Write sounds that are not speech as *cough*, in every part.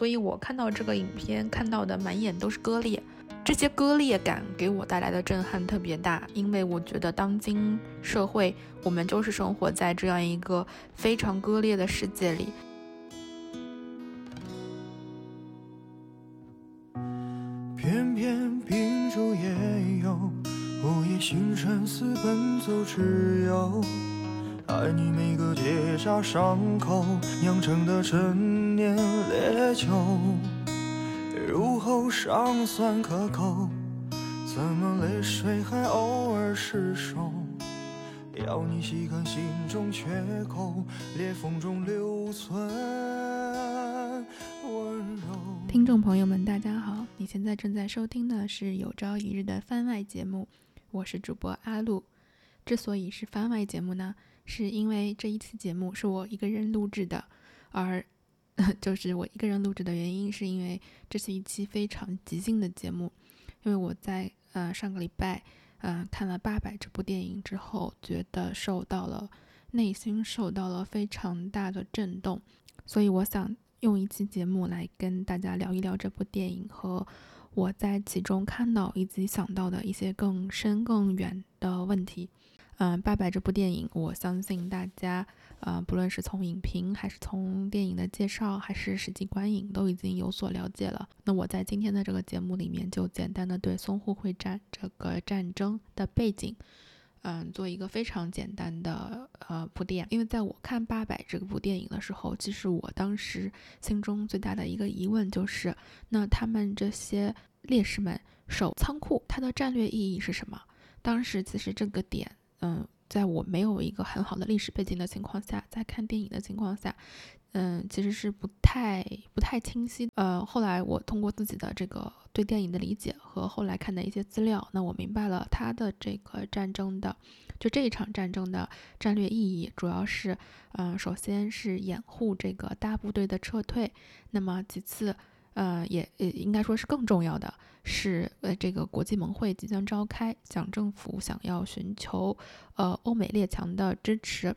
所以我看到这个影片，看到的满眼都是割裂。这些割裂感给我带来的震撼特别大，因为我觉得当今社会，我们就是生活在这样一个非常割裂的世界里。偏偏秉烛夜游，午夜星辰似奔走之友。爱你每个结痂伤口酿成的陈年烈酒。入喉尚算可口，怎么泪水还偶尔失守？要你细看心中缺口，裂缝中留存温柔。听众朋友们，大家好，你现在正在收听的是有朝一日的番外节目，我是主播阿露。之所以是番外节目呢，是因为这一期节目是我一个人录制的，而。*laughs* 就是我一个人录制的原因，是因为这是一期非常即兴的节目。因为我在呃上个礼拜嗯看了《八佰》这部电影之后，觉得受到了内心受到了非常大的震动，所以我想用一期节目来跟大家聊一聊这部电影和我在其中看到以及想到的一些更深更远的问题。嗯，《八佰》这部电影，我相信大家，呃，不论是从影评，还是从电影的介绍，还是实际观影，都已经有所了解了。那我在今天的这个节目里面，就简单的对淞沪会战这个战争的背景，嗯，做一个非常简单的呃铺垫。因为在我看《八佰》这部电影的时候，其实我当时心中最大的一个疑问就是，那他们这些烈士们守仓库，它的战略意义是什么？当时其实这个点。嗯，在我没有一个很好的历史背景的情况下，在看电影的情况下，嗯，其实是不太不太清晰。呃，后来我通过自己的这个对电影的理解和后来看的一些资料，那我明白了他的这个战争的，就这一场战争的战略意义，主要是，嗯，首先是掩护这个大部队的撤退，那么其次。呃，也也应该说是更重要的是，呃，这个国际盟会即将召开，蒋政府想要寻求呃欧美列强的支持，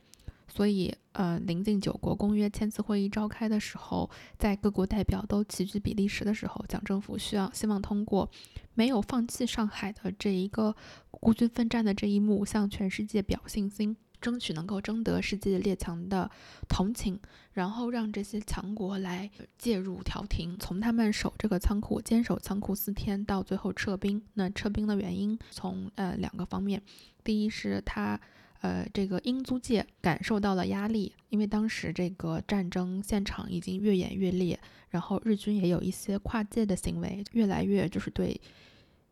所以呃，临近九国公约签字会议召开的时候，在各国代表都齐聚比利时的时候，蒋政府需要希望通过没有放弃上海的这一个孤军奋战的这一幕，向全世界表信心。争取能够争得世界列强的同情，然后让这些强国来介入调停，从他们守这个仓库、坚守仓库四天到最后撤兵。那撤兵的原因从呃两个方面，第一是他呃这个英租界感受到了压力，因为当时这个战争现场已经越演越烈，然后日军也有一些跨界的行为，越来越就是对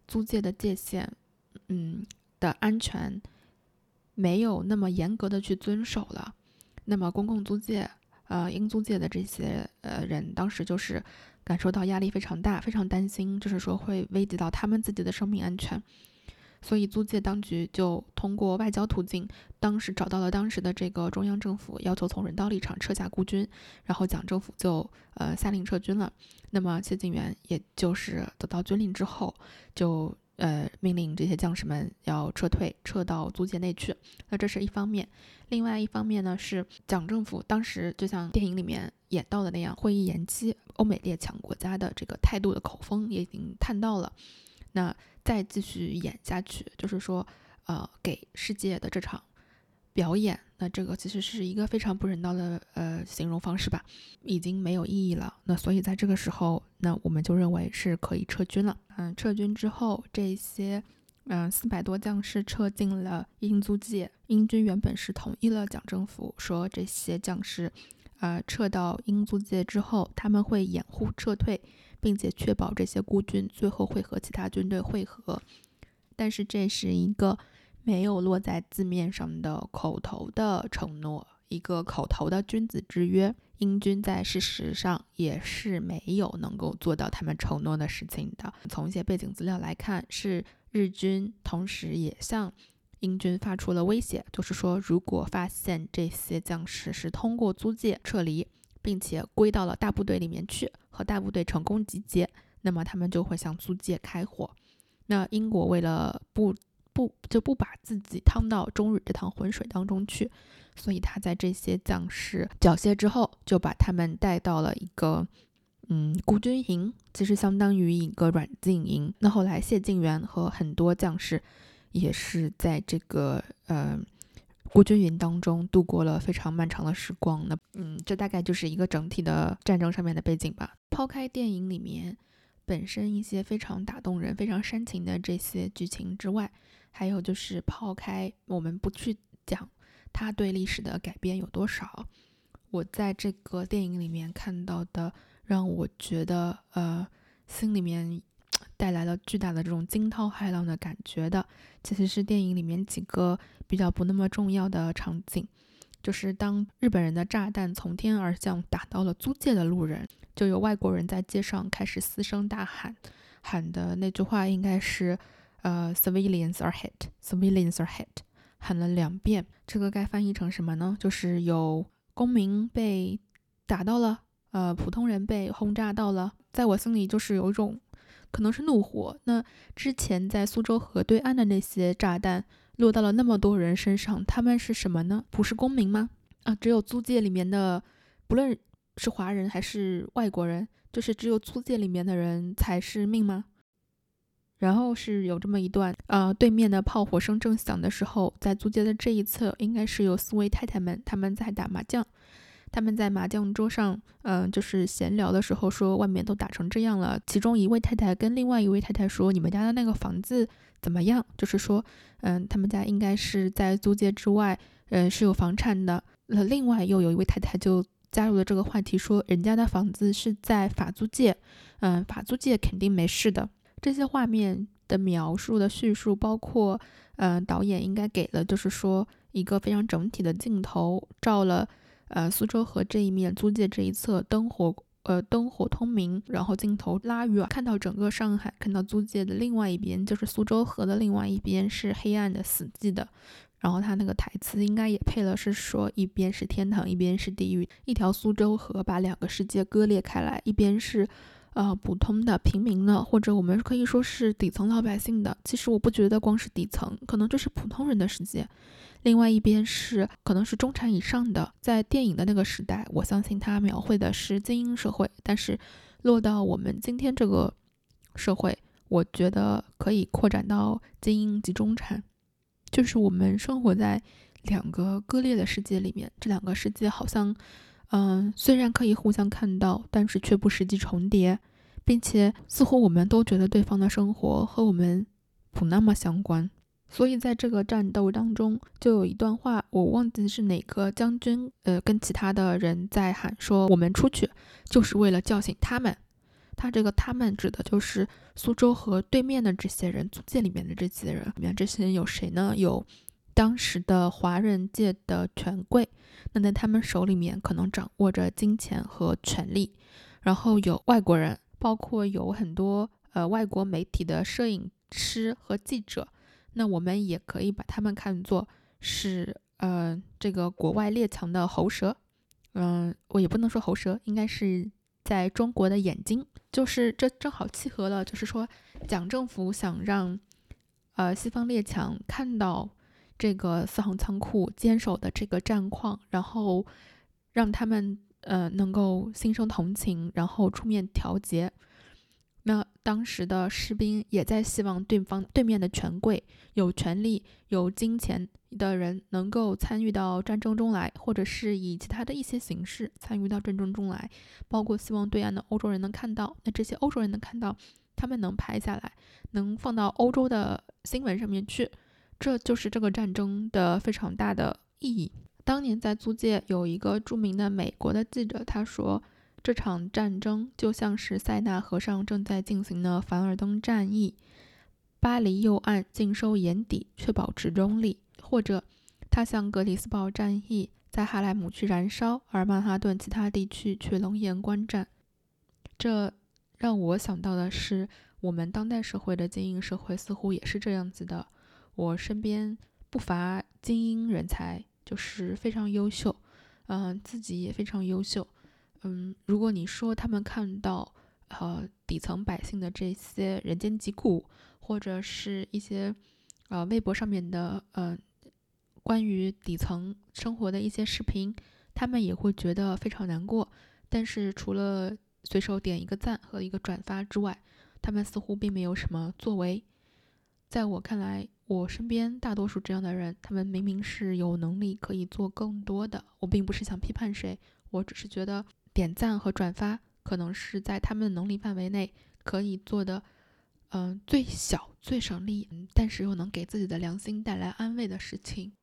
租界的界限，嗯的安全。没有那么严格的去遵守了，那么公共租界，呃，英租界的这些呃人，当时就是感受到压力非常大，非常担心，就是说会危及到他们自己的生命安全，所以租界当局就通过外交途径，当时找到了当时的这个中央政府，要求从人道立场撤下孤军，然后蒋政府就呃下令撤军了，那么谢晋元也就是得到军令之后就。呃，命令这些将士们要撤退，撤到租界内去。那这是一方面，另外一方面呢，是蒋政府当时就像电影里面演到的那样，会议延期，欧美列强国家的这个态度的口风也已经探到了。那再继续演下去，就是说，呃，给世界的这场。表演，那这个其实是一个非常不人道的呃形容方式吧，已经没有意义了。那所以在这个时候，那我们就认为是可以撤军了。嗯，撤军之后，这些嗯四百多将士撤进了英租界。英军原本是同意了蒋政府说，这些将士呃撤到英租界之后，他们会掩护撤退，并且确保这些孤军最后会和其他军队会合。但是这是一个。没有落在字面上的口头的承诺，一个口头的君子之约，英军在事实上也是没有能够做到他们承诺的事情的。从一些背景资料来看，是日军同时也向英军发出了威胁，就是说，如果发现这些将士是通过租界撤离，并且归到了大部队里面去，和大部队成功集结，那么他们就会向租界开火。那英国为了不不就不把自己趟到中日这趟浑水当中去，所以他在这些将士缴械之后，就把他们带到了一个嗯，孤军营其实相当于一个软禁营。那后来谢晋元和很多将士也是在这个呃孤军营当中度过了非常漫长的时光。那嗯，这大概就是一个整体的战争上面的背景吧。抛开电影里面本身一些非常打动人、非常煽情的这些剧情之外，还有就是抛开我们不去讲它对历史的改编有多少，我在这个电影里面看到的。让我觉得，呃，心里面 *tsk* 带来了巨大的这种惊涛骇浪的感觉的，其实是电影里面几个比较不那么重要的场景，就是当日本人的炸弹从天而降，打到了租界的路人，就有外国人在街上开始嘶声大喊，喊的那句话应该是，呃，civilians are hit，civilians are hit，喊了两遍，这个该翻译成什么呢？就是有公民被打到了。呃，普通人被轰炸到了，在我心里就是有一种，可能是怒火。那之前在苏州河对岸的那些炸弹落到了那么多人身上，他们是什么呢？不是公民吗？啊，只有租界里面的，不论是华人还是外国人，就是只有租界里面的人才是命吗？然后是有这么一段，呃，对面的炮火声正响的时候，在租界的这一侧，应该是有四位太太们，他们在打麻将。他们在麻将桌上，嗯，就是闲聊的时候说，外面都打成这样了。其中一位太太跟另外一位太太说：“你们家的那个房子怎么样？”就是说，嗯，他们家应该是在租界之外，嗯，是有房产的。那另外又有一位太太就加入了这个话题，说：“人家的房子是在法租界，嗯，法租界肯定没事的。”这些画面的描述的叙述，包括，嗯，导演应该给了，就是说一个非常整体的镜头，照了。呃，苏州河这一面租界这一侧灯火，呃，灯火通明，然后镜头拉远，看到整个上海，看到租界的另外一边，就是苏州河的另外一边是黑暗的、死寂的。然后他那个台词应该也配了，是说一边是天堂，一边是地狱，一条苏州河把两个世界割裂开来，一边是。呃，普通的平民呢，或者我们可以说是底层老百姓的。其实我不觉得光是底层，可能就是普通人的世界。另外一边是可能是中产以上的。在电影的那个时代，我相信它描绘的是精英社会。但是落到我们今天这个社会，我觉得可以扩展到精英及中产。就是我们生活在两个割裂的世界里面，这两个世界好像。嗯，虽然可以互相看到，但是却不实际重叠，并且似乎我们都觉得对方的生活和我们不那么相关。所以在这个战斗当中，就有一段话，我忘记是哪个将军，呃，跟其他的人在喊说：“我们出去就是为了叫醒他们。”他这个“他们”指的就是苏州河对面的这些人，租界里面的这些人。里面这些人有谁呢？有。当时的华人界的权贵，那在他们手里面可能掌握着金钱和权力，然后有外国人，包括有很多呃外国媒体的摄影师和记者，那我们也可以把他们看作是呃这个国外列强的喉舌，嗯，我也不能说喉舌，应该是在中国的眼睛，就是这正好契合了，就是说蒋政府想让呃西方列强看到。这个四行仓库坚守的这个战况，然后让他们呃能够心生同情，然后出面调节。那当时的士兵也在希望对方对面的权贵、有权力、有金钱的人能够参与到战争中来，或者是以其他的一些形式参与到战争中来，包括希望对岸的欧洲人能看到。那这些欧洲人能看到，他们能拍下来，能放到欧洲的新闻上面去。这就是这个战争的非常大的意义。当年在租界有一个著名的美国的记者，他说这场战争就像是塞纳河上正在进行的凡尔登战役，巴黎右岸尽收眼底，确保持中立；或者他像格里斯堡战役，在哈莱姆区燃烧，而曼哈顿其他地区却龙颜观战。这让我想到的是，我们当代社会的精英社会似乎也是这样子的。我身边不乏精英人才，就是非常优秀，嗯，自己也非常优秀，嗯，如果你说他们看到呃底层百姓的这些人间疾苦，或者是一些呃微博上面的呃关于底层生活的一些视频，他们也会觉得非常难过。但是除了随手点一个赞和一个转发之外，他们似乎并没有什么作为。在我看来，我身边大多数这样的人，他们明明是有能力可以做更多的。我并不是想批判谁，我只是觉得点赞和转发可能是在他们的能力范围内可以做的，嗯，最小、最省力，但是又能给自己的良心带来安慰的事情。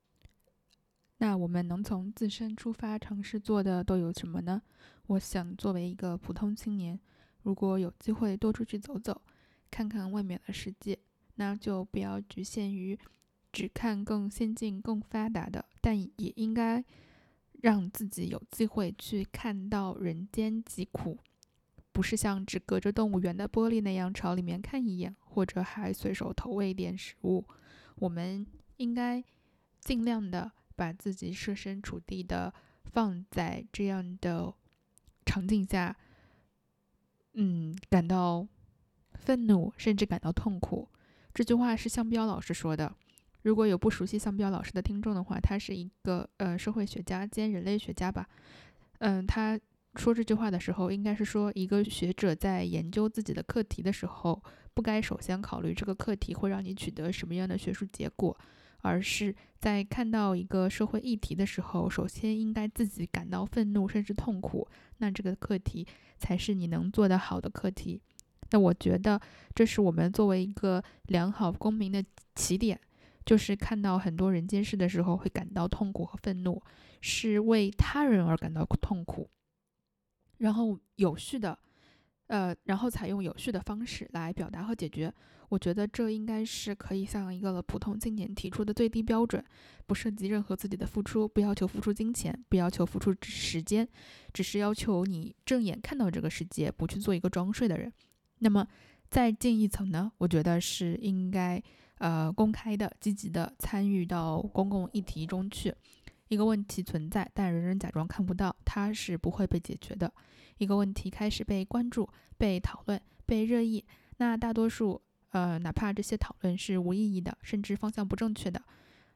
那我们能从自身出发尝试做的都有什么呢？我想，作为一个普通青年，如果有机会多出去走走，看看外面的世界。那就不要局限于只看更先进、更发达的，但也应该让自己有机会去看到人间疾苦，不是像只隔着动物园的玻璃那样朝里面看一眼，或者还随手投喂一点食物。我们应该尽量的把自己设身处地的放在这样的场景下，嗯，感到愤怒，甚至感到痛苦。这句话是向彪老师说的。如果有不熟悉向彪老师的听众的话，他是一个呃社会学家兼人类学家吧。嗯，他说这句话的时候，应该是说一个学者在研究自己的课题的时候，不该首先考虑这个课题会让你取得什么样的学术结果，而是在看到一个社会议题的时候，首先应该自己感到愤怒甚至痛苦，那这个课题才是你能做得好的课题。那我觉得，这是我们作为一个良好公民的起点，就是看到很多人间事的时候，会感到痛苦和愤怒，是为他人而感到痛苦，然后有序的，呃，然后采用有序的方式来表达和解决。我觉得这应该是可以向一个普通青年提出的最低标准，不涉及任何自己的付出，不要求付出金钱，不要求付出时间，只是要求你正眼看到这个世界，不去做一个装睡的人。那么，再进一层呢？我觉得是应该，呃，公开的、积极的参与到公共议题中去。一个问题存在，但人人假装看不到，它是不会被解决的。一个问题开始被关注、被讨论、被热议，那大多数，呃，哪怕这些讨论是无意义的，甚至方向不正确的，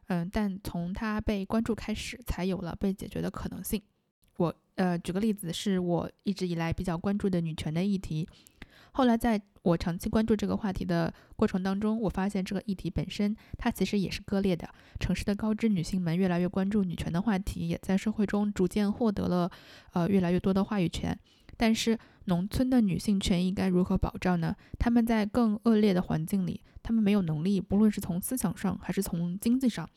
嗯，但从它被关注开始，才有了被解决的可能性。我，呃，举个例子，是我一直以来比较关注的女权的议题。后来，在我长期关注这个话题的过程当中，我发现这个议题本身它其实也是割裂的。城市的高知女性们越来越关注女权的话题，也在社会中逐渐获得了呃越来越多的话语权。但是，农村的女性权益该如何保障呢？她们在更恶劣的环境里，她们没有能力，不论是从思想上还是从经济上，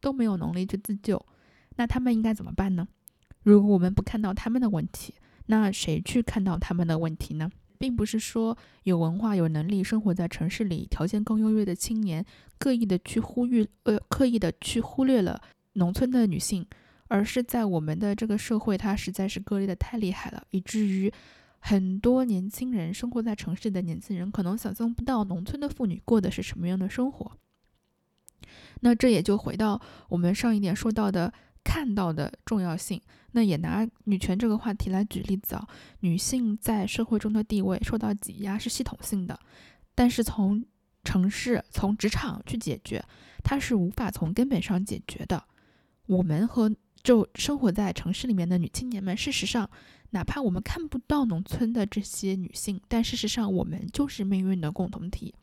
都没有能力去自救。那她们应该怎么办呢？如果我们不看到她们的问题，那谁去看到她们的问题呢？并不是说有文化、有能力、生活在城市里、条件更优越的青年，刻意的去忽略呃，刻意的去忽略了农村的女性，而是在我们的这个社会，它实在是割裂的太厉害了，以至于很多年轻人生活在城市的年轻人，可能想象不到农村的妇女过的是什么样的生活。那这也就回到我们上一点说到的。看到的重要性，那也拿女权这个话题来举例子啊。女性在社会中的地位受到挤压是系统性的，但是从城市、从职场去解决，它是无法从根本上解决的。我们和就生活在城市里面的女青年们，事实上，哪怕我们看不到农村的这些女性，但事实上我们就是命运的共同体，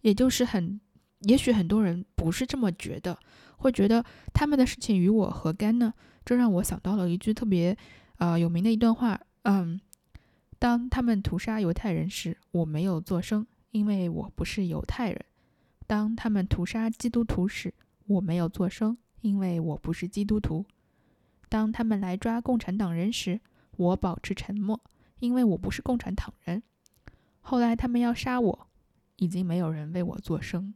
也就是很，也许很多人不是这么觉得。会觉得他们的事情与我何干呢？这让我想到了一句特别，呃有名的一段话。嗯，当他们屠杀犹太人时，我没有作声，因为我不是犹太人；当他们屠杀基督徒时，我没有作声，因为我不是基督徒；当他们来抓共产党人时，我保持沉默，因为我不是共产党人。后来他们要杀我，已经没有人为我作声。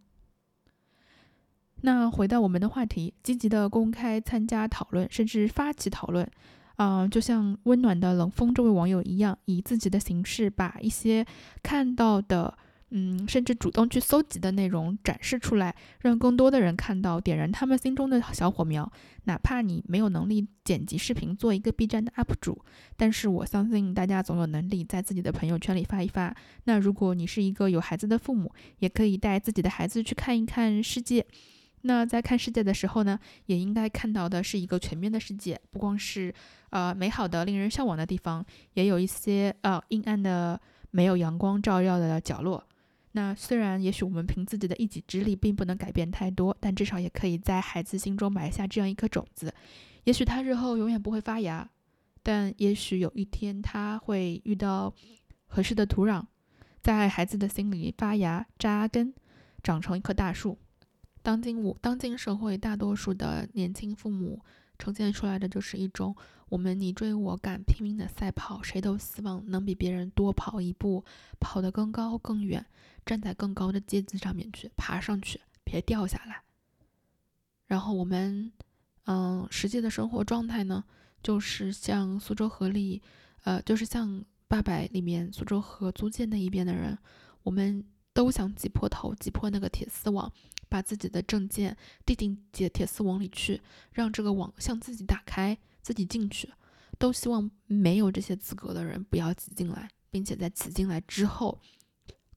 那回到我们的话题，积极的公开参加讨论，甚至发起讨论，啊，就像温暖的冷风这位网友一样，以自己的形式把一些看到的，嗯，甚至主动去搜集的内容展示出来，让更多的人看到，点燃他们心中的小火苗。哪怕你没有能力剪辑视频，做一个 B 站的 UP 主，但是我相信大家总有能力在自己的朋友圈里发一发。那如果你是一个有孩子的父母，也可以带自己的孩子去看一看世界。那在看世界的时候呢，也应该看到的是一个全面的世界，不光是呃美好的、令人向往的地方，也有一些呃阴暗的、没有阳光照耀的角落。那虽然也许我们凭自己的一己之力并不能改变太多，但至少也可以在孩子心中埋下这样一颗种子。也许他日后永远不会发芽，但也许有一天他会遇到合适的土壤，在孩子的心里发芽、扎根，长成一棵大树。当今我当今社会大多数的年轻父母呈现出来的就是一种我们你追我赶拼命的赛跑，谁都希望能比别人多跑一步，跑得更高更远，站在更高的阶级上面去爬上去，别掉下来。然后我们，嗯，实际的生活状态呢，就是像苏州河里，呃，就是像八佰里面苏州河租界那一边的人，我们都想挤破头，挤破那个铁丝网。把自己的证件递进铁铁丝网里去，让这个网向自己打开，自己进去，都希望没有这些资格的人不要挤进来，并且在挤进来之后，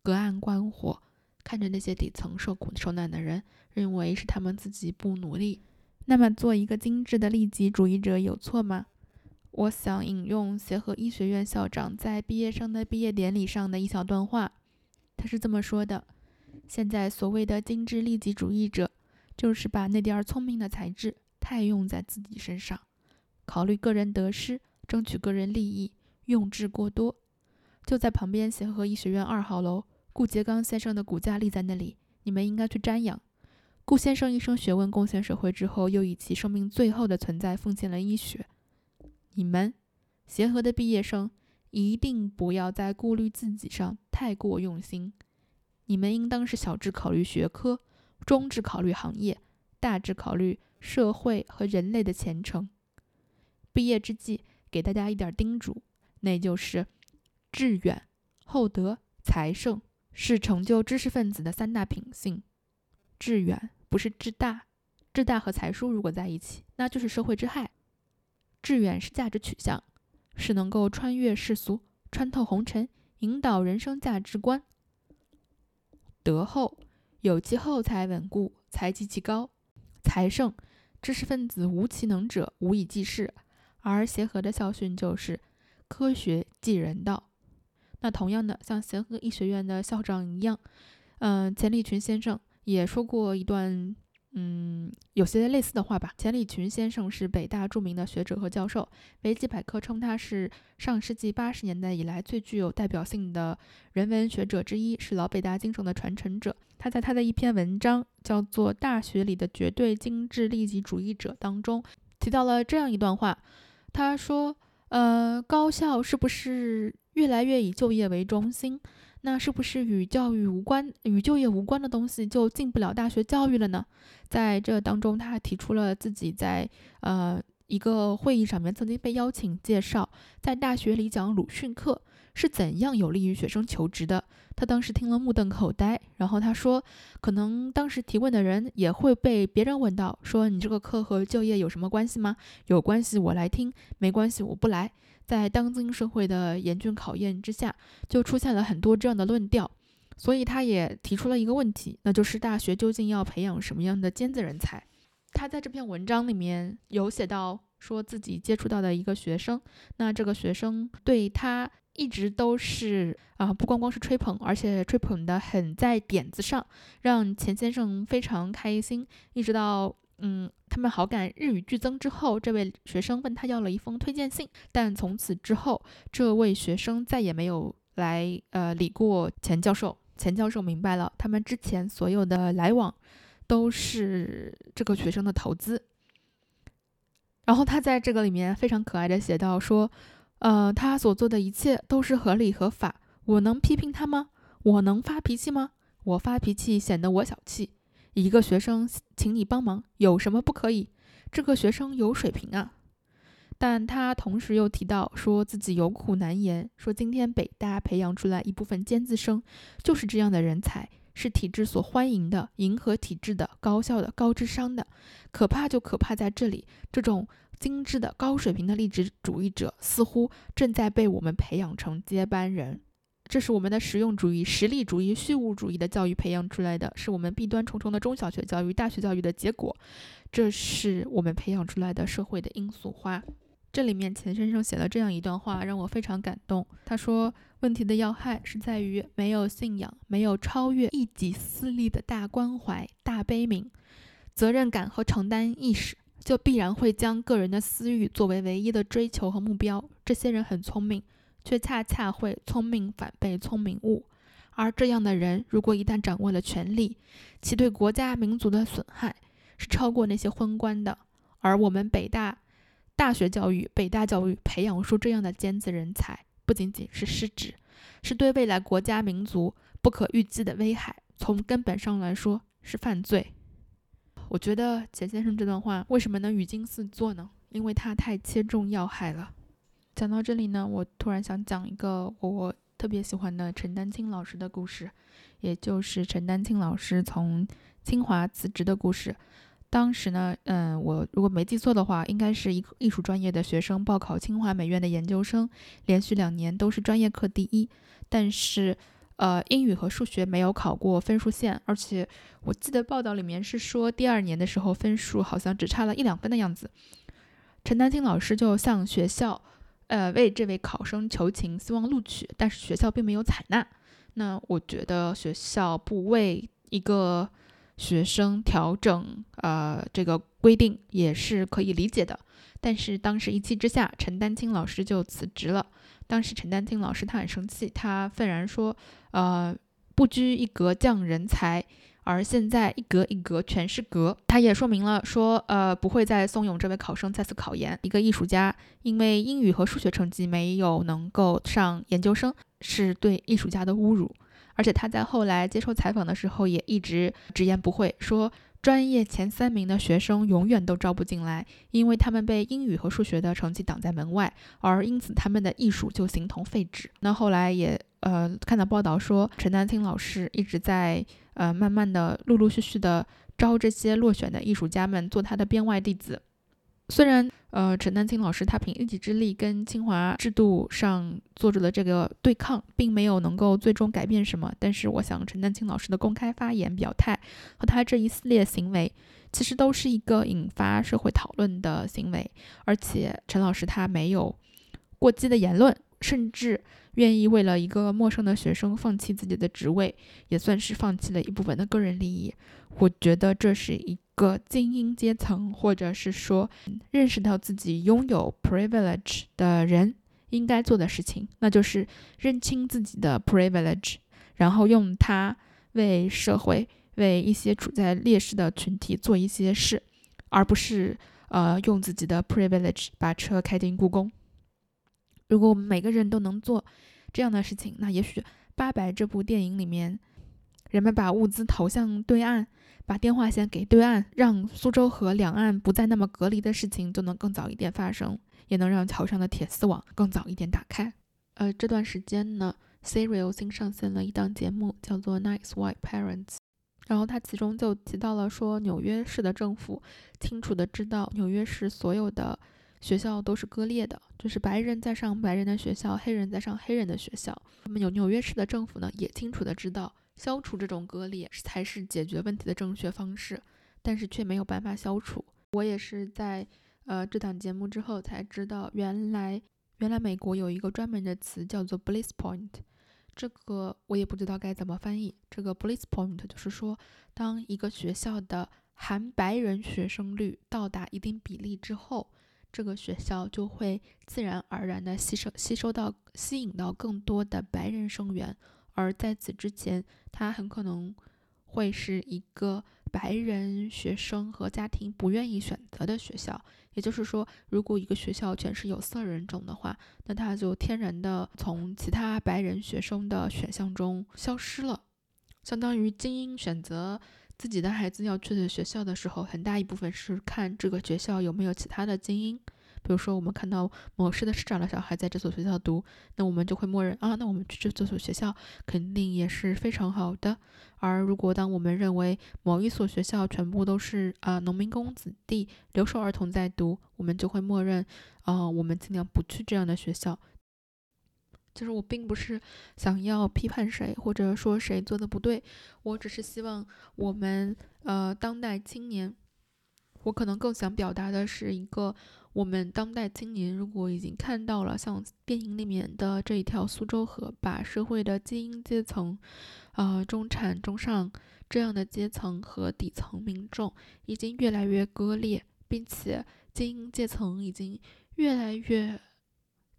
隔岸观火，看着那些底层受苦受难的人，认为是他们自己不努力。那么，做一个精致的利己主义者有错吗？我想引用协和医学院校长在毕业生的毕业典礼上的一小段话，他是这么说的。现在所谓的精致利己主义者，就是把那点儿聪明的才智太用在自己身上，考虑个人得失，争取个人利益，用智过多。就在旁边协和医学院二号楼，顾颉刚先生的骨架立在那里，你们应该去瞻仰。顾先生一生学问贡献社会之后，又以其生命最后的存在奉献了医学。你们协和的毕业生，一定不要在顾虑自己上太过用心。你们应当是小智考虑学科，中智考虑行业，大智考虑社会和人类的前程。毕业之际，给大家一点叮嘱，那就是志远、厚德、才胜是成就知识分子的三大品性。志远不是志大，志大和才疏如果在一起，那就是社会之害。志远是价值取向，是能够穿越世俗、穿透红尘，引导人生价值观。德厚，有其厚才稳固，才极其高；才盛，知识分子无其能者，无以济世。而协和的校训就是“科学即人道”。那同样的，像协和医学院的校长一样，嗯，钱理群先生也说过一段。嗯，有些类似的话吧。钱理群先生是北大著名的学者和教授，维基百科称他是上世纪八十年代以来最具有代表性的人文学者之一，是老北大精神的传承者。他在他的一篇文章叫做《大学里的绝对精致利己主义者》当中提到了这样一段话，他说：“呃，高校是不是越来越以就业为中心？”那是不是与教育无关、与就业无关的东西就进不了大学教育了呢？在这当中，他还提出了自己在呃一个会议上面曾经被邀请介绍，在大学里讲鲁迅课是怎样有利于学生求职的。他当时听了目瞪口呆，然后他说，可能当时提问的人也会被别人问到，说你这个课和就业有什么关系吗？有关系，我来听；没关系，我不来。在当今社会的严峻考验之下，就出现了很多这样的论调，所以他也提出了一个问题，那就是大学究竟要培养什么样的尖子人才？他在这篇文章里面有写到，说自己接触到的一个学生，那这个学生对他一直都是啊，不光光是吹捧，而且吹捧的很在点子上，让钱先生非常开心，一直到。嗯，他们好感日与俱增之后，这位学生问他要了一封推荐信，但从此之后，这位学生再也没有来呃理过钱教授。钱教授明白了，他们之前所有的来往都是这个学生的投资。然后他在这个里面非常可爱的写到说，呃，他所做的一切都是合理合法，我能批评他吗？我能发脾气吗？我发脾气显得我小气。一个学生请你帮忙，有什么不可以？这个学生有水平啊，但他同时又提到说自己有苦难言，说今天北大培养出来一部分尖子生，就是这样的人才，是体制所欢迎的，迎合体制的，高效的，高智商的。可怕就可怕在这里，这种精致的高水平的励志主义者，似乎正在被我们培养成接班人。这是我们的实用主义、实力主义、虚无主义的教育培养出来的，是我们弊端重重的中小学教育、大学教育的结果。这是我们培养出来的社会的罂粟花。这里面钱先生写了这样一段话，让我非常感动。他说：“问题的要害是在于没有信仰，没有超越一己私利的大关怀、大悲悯、责任感和承担意识，就必然会将个人的私欲作为唯一的追求和目标。这些人很聪明。”却恰恰会聪明反被聪明误，而这样的人，如果一旦掌握了权力，其对国家民族的损害是超过那些昏官的。而我们北大大学教育、北大教育培养出这样的尖子人才，不仅仅是失职，是对未来国家民族不可预计的危害。从根本上来说，是犯罪。我觉得钱先生这段话为什么能语惊四座呢？因为他太切中要害了。讲到这里呢，我突然想讲一个我特别喜欢的陈丹青老师的故事，也就是陈丹青老师从清华辞职的故事。当时呢，嗯，我如果没记错的话，应该是一个艺术专业的学生报考清华美院的研究生，连续两年都是专业课第一，但是呃，英语和数学没有考过分数线，而且我记得报道里面是说第二年的时候分数好像只差了一两分的样子。陈丹青老师就向学校。呃，为这位考生求情，希望录取，但是学校并没有采纳。那我觉得学校不为一个学生调整呃这个规定也是可以理解的。但是当时一气之下，陈丹青老师就辞职了。当时陈丹青老师他很生气，他愤然说：“呃，不拘一格降人才。”而现在一格一格全是格，他也说明了说，呃，不会再怂恿这位考生再次考研。一个艺术家因为英语和数学成绩没有能够上研究生，是对艺术家的侮辱。而且他在后来接受采访的时候也一直直言不讳，说专业前三名的学生永远都招不进来，因为他们被英语和数学的成绩挡在门外，而因此他们的艺术就形同废纸。那后来也呃看到报道说，陈丹青老师一直在。呃，慢慢的，陆陆续续的招这些落选的艺术家们做他的编外弟子。虽然，呃，陈丹青老师他凭一己之力跟清华制度上做出的这个对抗，并没有能够最终改变什么。但是，我想陈丹青老师的公开发言表态和他这一系列行为，其实都是一个引发社会讨论的行为。而且，陈老师他没有过激的言论，甚至。愿意为了一个陌生的学生放弃自己的职位，也算是放弃了一部分的个人利益。我觉得这是一个精英阶层，或者是说认识到自己拥有 privilege 的人应该做的事情，那就是认清自己的 privilege，然后用它为社会、为一些处在劣势的群体做一些事，而不是呃用自己的 privilege 把车开进故宫。如果我们每个人都能做这样的事情，那也许《八佰》这部电影里面，人们把物资投向对岸，把电话线给对岸，让苏州河两岸不再那么隔离的事情，就能更早一点发生，也能让桥上的铁丝网更早一点打开。呃，这段时间呢，Serial 新上线了一档节目，叫做《Nice White Parents》，然后它其中就提到了说，纽约市的政府清楚的知道纽约市所有的。学校都是割裂的，就是白人在上白人的学校，黑人在上黑人的学校。那么纽纽约市的政府呢，也清楚的知道消除这种割裂才是解决问题的正确方式，但是却没有办法消除。我也是在呃这档节目之后才知道，原来原来美国有一个专门的词叫做 bliss point，这个我也不知道该怎么翻译。这个 bliss point 就是说，当一个学校的含白人学生率到达一定比例之后。这个学校就会自然而然地吸收、吸收到、吸引到更多的白人生源，而在此之前，它很可能会是一个白人学生和家庭不愿意选择的学校。也就是说，如果一个学校全是有色人种的话，那它就天然的从其他白人学生的选项中消失了，相当于精英选择。自己的孩子要去的学校的时候，很大一部分是看这个学校有没有其他的精英。比如说，我们看到某市的市长的小孩在这所学校读，那我们就会默认啊，那我们去这这所学校肯定也是非常好的。而如果当我们认为某一所学校全部都是啊农民工子弟、留守儿童在读，我们就会默认啊，我们尽量不去这样的学校。就是我并不是想要批判谁，或者说谁做的不对，我只是希望我们呃当代青年，我可能更想表达的是一个，我们当代青年如果已经看到了像电影里面的这一条苏州河，把社会的精英阶层，呃中产、中上这样的阶层和底层民众已经越来越割裂，并且精英阶层已经越来越。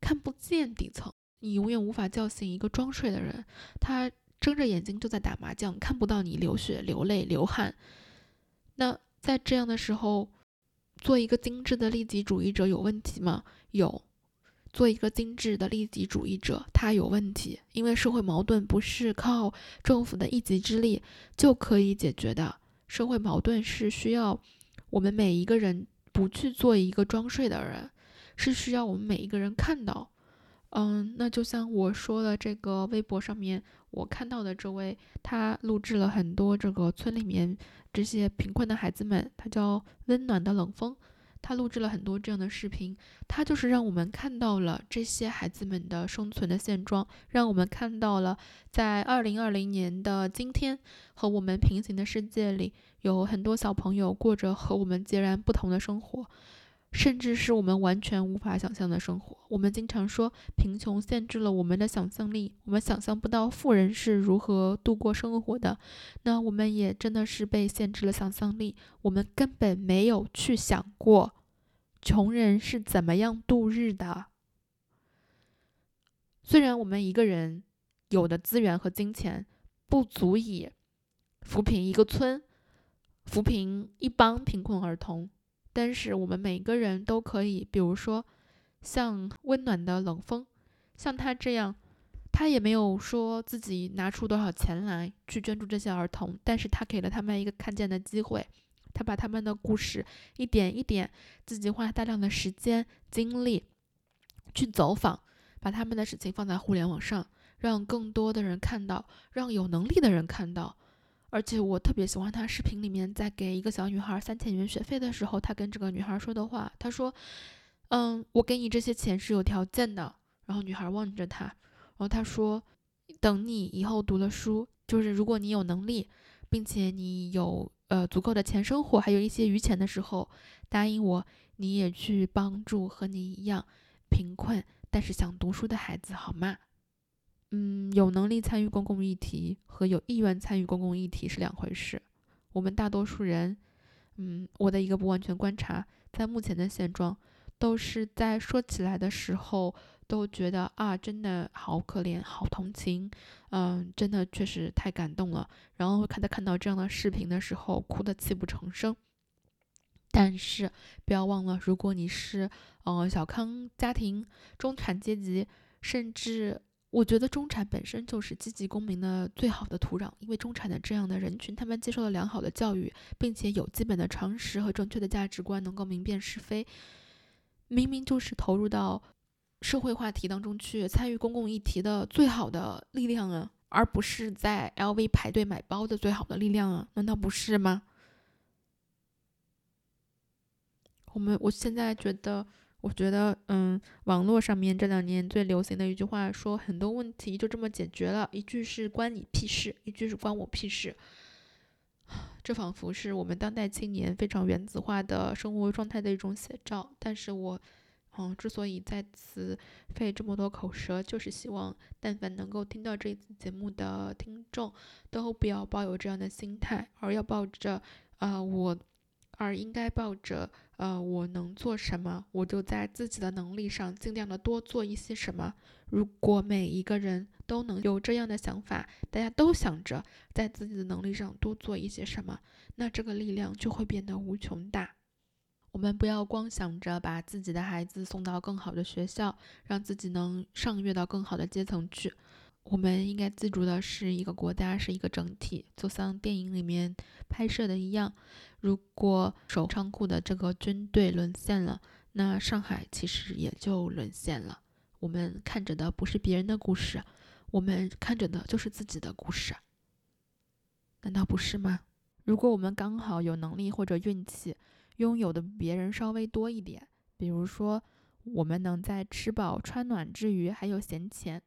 看不见底层，你永远无法叫醒一个装睡的人。他睁着眼睛就在打麻将，看不到你流血、流泪、流汗。那在这样的时候，做一个精致的利己主义者有问题吗？有。做一个精致的利己主义者，他有问题，因为社会矛盾不是靠政府的一己之力就可以解决的。社会矛盾是需要我们每一个人不去做一个装睡的人。是需要我们每一个人看到，嗯，那就像我说的这个微博上面，我看到的这位，他录制了很多这个村里面这些贫困的孩子们，他叫温暖的冷风，他录制了很多这样的视频，他就是让我们看到了这些孩子们的生存的现状，让我们看到了在二零二零年的今天和我们平行的世界里，有很多小朋友过着和我们截然不同的生活。甚至是我们完全无法想象的生活。我们经常说，贫穷限制了我们的想象力，我们想象不到富人是如何度过生活的。那我们也真的是被限制了想象力，我们根本没有去想过，穷人是怎么样度日的。虽然我们一个人有的资源和金钱不足以扶贫一个村，扶贫一帮贫困儿童。但是我们每个人都可以，比如说，像温暖的冷风，像他这样，他也没有说自己拿出多少钱来去捐助这些儿童，但是他给了他们一个看见的机会，他把他们的故事一点一点，自己花大量的时间精力去走访，把他们的事情放在互联网上，让更多的人看到，让有能力的人看到。而且我特别喜欢他视频里面在给一个小女孩三千元学费的时候，他跟这个女孩说的话。他说：“嗯，我给你这些钱是有条件的。”然后女孩望着他，然后他说：“等你以后读了书，就是如果你有能力，并且你有呃足够的钱生活，还有一些余钱的时候，答应我，你也去帮助和你一样贫困但是想读书的孩子，好吗？”嗯，有能力参与公共议题和有意愿参与公共议题是两回事。我们大多数人，嗯，我的一个不完全观察，在目前的现状，都是在说起来的时候都觉得啊，真的好可怜，好同情，嗯，真的确实太感动了。然后会看在看到这样的视频的时候，哭得泣不成声。但是不要忘了，如果你是嗯小康家庭、中产阶级，甚至。我觉得中产本身就是积极公民的最好的土壤，因为中产的这样的人群，他们接受了良好的教育，并且有基本的常识和正确的价值观，能够明辨是非。明明就是投入到社会话题当中去，参与公共议题的最好的力量啊，而不是在 LV 排队买包的最好的力量啊，难道不是吗？我们，我现在觉得。我觉得，嗯，网络上面这两年最流行的一句话说，很多问题就这么解决了。一句是关你屁事，一句是关我屁事。这仿佛是我们当代青年非常原子化的生活状态的一种写照。但是我，嗯，之所以在此费这么多口舌，就是希望，但凡能够听到这一次节目的听众，都不要抱有这样的心态，而要抱着，啊，我，而应该抱着。呃，我能做什么，我就在自己的能力上尽量的多做一些什么。如果每一个人都能有这样的想法，大家都想着在自己的能力上多做一些什么，那这个力量就会变得无穷大。我们不要光想着把自己的孩子送到更好的学校，让自己能上跃到更好的阶层去。我们应该记住的是，一个国家是一个整体，就像电影里面拍摄的一样。如果守仓库的这个军队沦陷了，那上海其实也就沦陷了。我们看着的不是别人的故事，我们看着的就是自己的故事，难道不是吗？如果我们刚好有能力或者运气，拥有的比别人稍微多一点，比如说我们能在吃饱穿暖之余还有闲钱。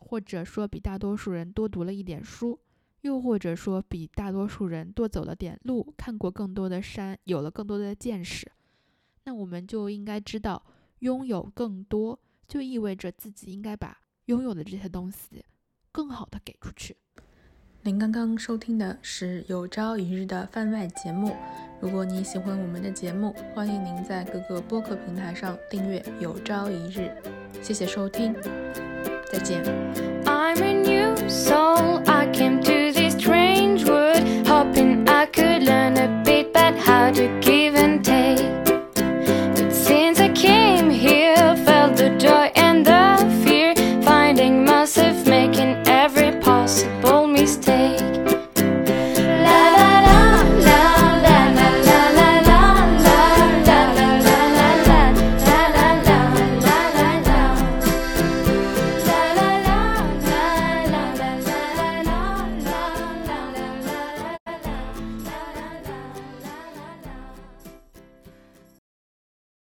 或者说比大多数人多读了一点书，又或者说比大多数人多走了点路，看过更多的山，有了更多的见识，那我们就应该知道，拥有更多就意味着自己应该把拥有的这些东西更好的给出去。您刚刚收听的是有朝一日的番外节目。如果你喜欢我们的节目，欢迎您在各个播客平台上订阅《有朝一日》。谢谢收听，再见。I'm in you, so to